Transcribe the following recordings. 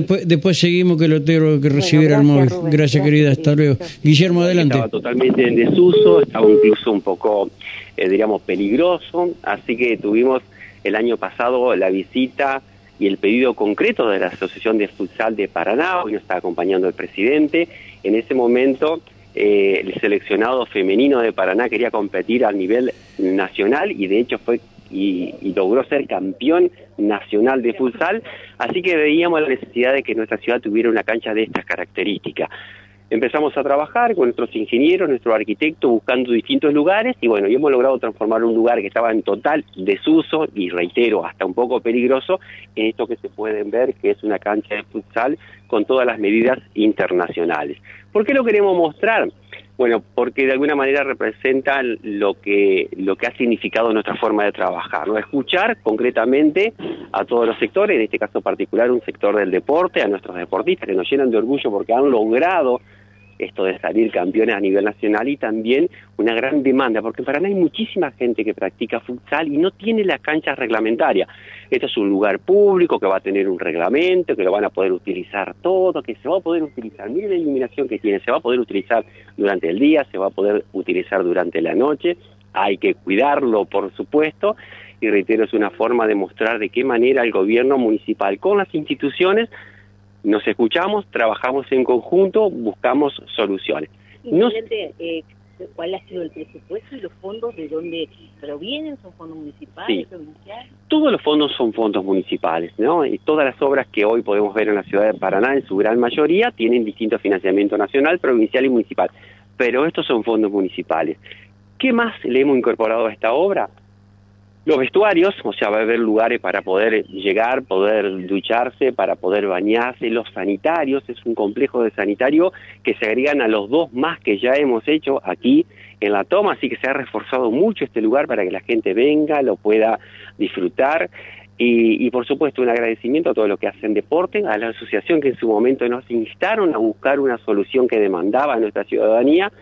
después, después seguimos que lo tengo que recibir al móvil. gracias, querida, hasta luego. Guillermo, adelante. Estaba totalmente en desuso, estaba incluso un poco, eh, diríamos, peligroso, así que tuvimos el año pasado la visita y el pedido concreto de la Asociación de Futsal de Paraná, hoy nos está acompañando el presidente, en ese momento eh, el seleccionado femenino de Paraná quería competir a nivel nacional y de hecho fue y, logró ser campeón nacional de futsal, así que veíamos la necesidad de que nuestra ciudad tuviera una cancha de estas características. Empezamos a trabajar con nuestros ingenieros, nuestro arquitecto, buscando distintos lugares y bueno, y hemos logrado transformar un lugar que estaba en total desuso y reitero, hasta un poco peligroso, en esto que se pueden ver, que es una cancha de futsal con todas las medidas internacionales. ¿Por qué lo queremos mostrar? Bueno, porque de alguna manera representa lo que, lo que ha significado nuestra forma de trabajar, ¿no? Escuchar concretamente a todos los sectores, en este caso particular un sector del deporte, a nuestros deportistas que nos llenan de orgullo porque han logrado esto de salir campeones a nivel nacional y también una gran demanda, porque en Paraná hay muchísima gente que practica futsal y no tiene la cancha reglamentaria. Esto es un lugar público que va a tener un reglamento, que lo van a poder utilizar todo, que se va a poder utilizar, mire la iluminación que tiene, se va a poder utilizar durante el día, se va a poder utilizar durante la noche, hay que cuidarlo, por supuesto, y reitero, es una forma de mostrar de qué manera el gobierno municipal con las instituciones nos escuchamos, trabajamos en conjunto, buscamos soluciones. Eh, ¿Cuál ha sido el presupuesto y los fondos de dónde provienen? ¿Son fondos municipales, provinciales? Todos los fondos son fondos municipales, ¿no? Y todas las obras que hoy podemos ver en la ciudad de Paraná, en su gran mayoría, tienen distinto financiamiento nacional, provincial y municipal. Pero estos son fondos municipales. ¿Qué más le hemos incorporado a esta obra? Los vestuarios, o sea, va a haber lugares para poder llegar, poder ducharse, para poder bañarse. Los sanitarios, es un complejo de sanitario que se agregan a los dos más que ya hemos hecho aquí en la toma, así que se ha reforzado mucho este lugar para que la gente venga, lo pueda disfrutar. Y, y, por supuesto un agradecimiento a todos los que hacen deporte, a la asociación que en su momento nos instaron a buscar una solución que demandaba a nuestra ciudadanía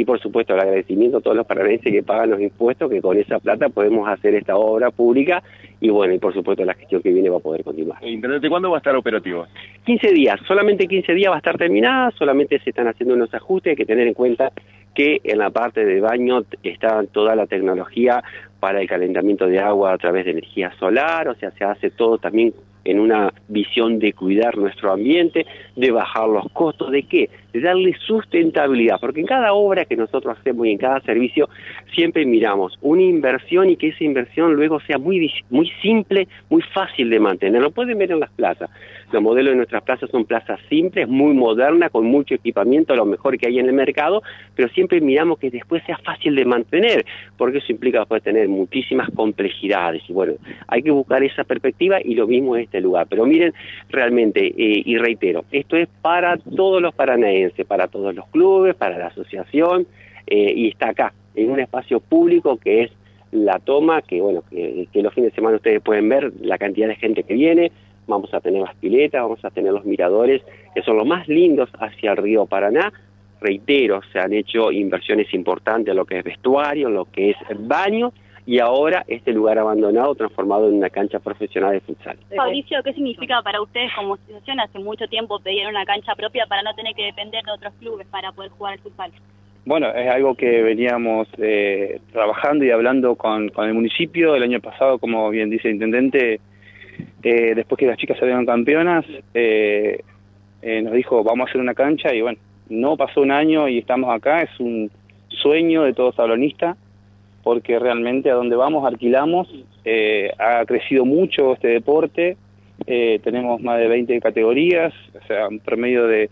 y por supuesto el agradecimiento a todos los paranaenses que pagan los impuestos, que con esa plata podemos hacer esta obra pública. Y bueno, y por supuesto la gestión que viene va a poder continuar. ¿Intendente cuándo va a estar operativo? 15 días, solamente 15 días va a estar terminada, solamente se están haciendo unos ajustes, hay que tener en cuenta que en la parte de baño está toda la tecnología para el calentamiento de agua a través de energía solar, o sea, se hace todo también en una visión de cuidar nuestro ambiente, de bajar los costos, ¿de qué? De darle sustentabilidad, porque en cada obra que nosotros hacemos y en cada servicio siempre miramos una inversión y que esa inversión luego sea muy, muy simple, muy fácil de mantener. Lo pueden ver en las plazas. Los modelos de nuestras plazas son plazas simples, muy modernas, con mucho equipamiento, lo mejor que hay en el mercado, pero siempre miramos que después sea fácil de mantener, porque eso implica después tener muchísimas complejidades. Y bueno, hay que buscar esa perspectiva y lo mismo en este lugar. Pero miren, realmente, eh, y reitero, esto es para todos los paranaenses, para todos los clubes, para la asociación, eh, y está acá, en un espacio público que es la toma, que bueno, que, que los fines de semana ustedes pueden ver la cantidad de gente que viene, vamos a tener las piletas, vamos a tener los miradores, que son los más lindos hacia el río Paraná. Reitero, se han hecho inversiones importantes en lo que es vestuario, en lo que es baño, y ahora este lugar abandonado transformado en una cancha profesional de futsal. Fabricio, ¿qué significa para ustedes como asociación? Hace mucho tiempo pedir una cancha propia para no tener que depender de otros clubes para poder jugar al futsal. Bueno, es algo que veníamos eh, trabajando y hablando con, con el municipio. El año pasado, como bien dice el intendente, eh, después que las chicas salieron campeonas, eh, eh, nos dijo, vamos a hacer una cancha y bueno, no pasó un año y estamos acá, es un sueño de todo sablonista, porque realmente a donde vamos alquilamos, ha crecido mucho este deporte, tenemos más de 20 categorías, o sea, un promedio de,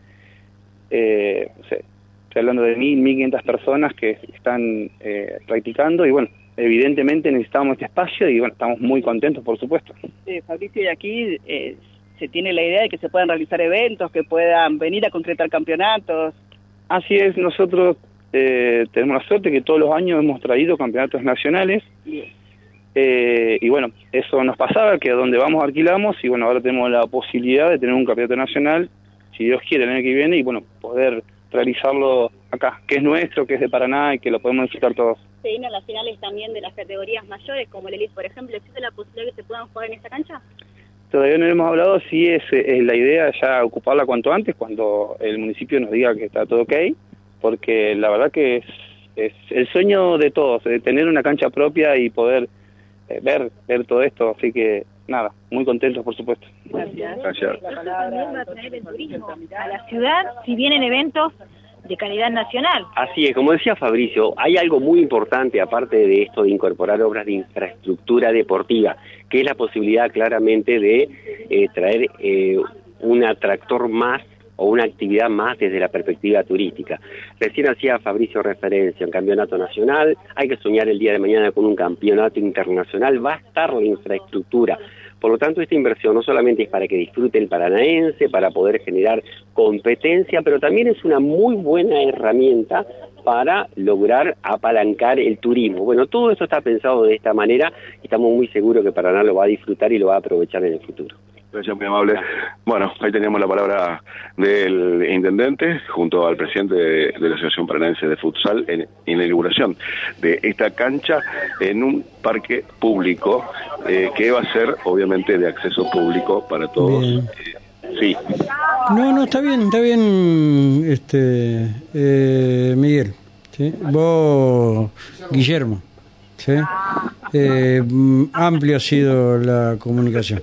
no sé, estoy hablando de mil, mil quinientas personas que están practicando y bueno, evidentemente necesitamos este espacio y bueno, estamos muy contentos, por supuesto. Sí, Fabricio, y aquí eh, se tiene la idea de que se puedan realizar eventos, que puedan venir a concretar campeonatos. Así es, nosotros eh, tenemos la suerte que todos los años hemos traído campeonatos nacionales. Eh, y bueno, eso nos pasaba, que a donde vamos alquilamos y bueno, ahora tenemos la posibilidad de tener un campeonato nacional, si Dios quiere, el año que viene, y bueno, poder realizarlo acá, que es nuestro, que es de Paraná y que lo podemos disfrutar todos. ¿Se vienen las finales también de las categorías mayores, como el Elite, por ejemplo? ¿Existe la posibilidad de que se puedan jugar en esta cancha? Todavía no hemos hablado, sí es, es la idea ya ocuparla cuanto antes, cuando el municipio nos diga que está todo ok, porque la verdad que es, es el sueño de todos, de tener una cancha propia y poder eh, ver, ver todo esto, así que nada, muy contentos por supuesto. Gracias. Gracias. también va a traer el turismo a la ciudad si vienen eventos de calidad nacional. Así es, como decía Fabricio, hay algo muy importante aparte de esto de incorporar obras de infraestructura deportiva, que es la posibilidad claramente de eh, traer eh, un atractor más o una actividad más desde la perspectiva turística. Recién hacía Fabricio referencia en campeonato nacional, hay que soñar el día de mañana con un campeonato internacional, va a estar la infraestructura. Por lo tanto, esta inversión no solamente es para que disfrute el paranaense, para poder generar competencia, pero también es una muy buena herramienta para lograr apalancar el turismo. Bueno, todo esto está pensado de esta manera y estamos muy seguros que Paraná lo va a disfrutar y lo va a aprovechar en el futuro. Gracias, muy amable. Bueno, ahí teníamos la palabra del intendente junto al presidente de, de la Asociación Paranaense de Futsal en, en la inauguración de esta cancha en un parque público eh, que va a ser obviamente de acceso público para todos. Bien. Eh, sí, No, no, está bien, está bien, este, eh, Miguel. ¿sí? Vos, Guillermo. ¿sí? Eh, mm, amplio ha sido la comunicación.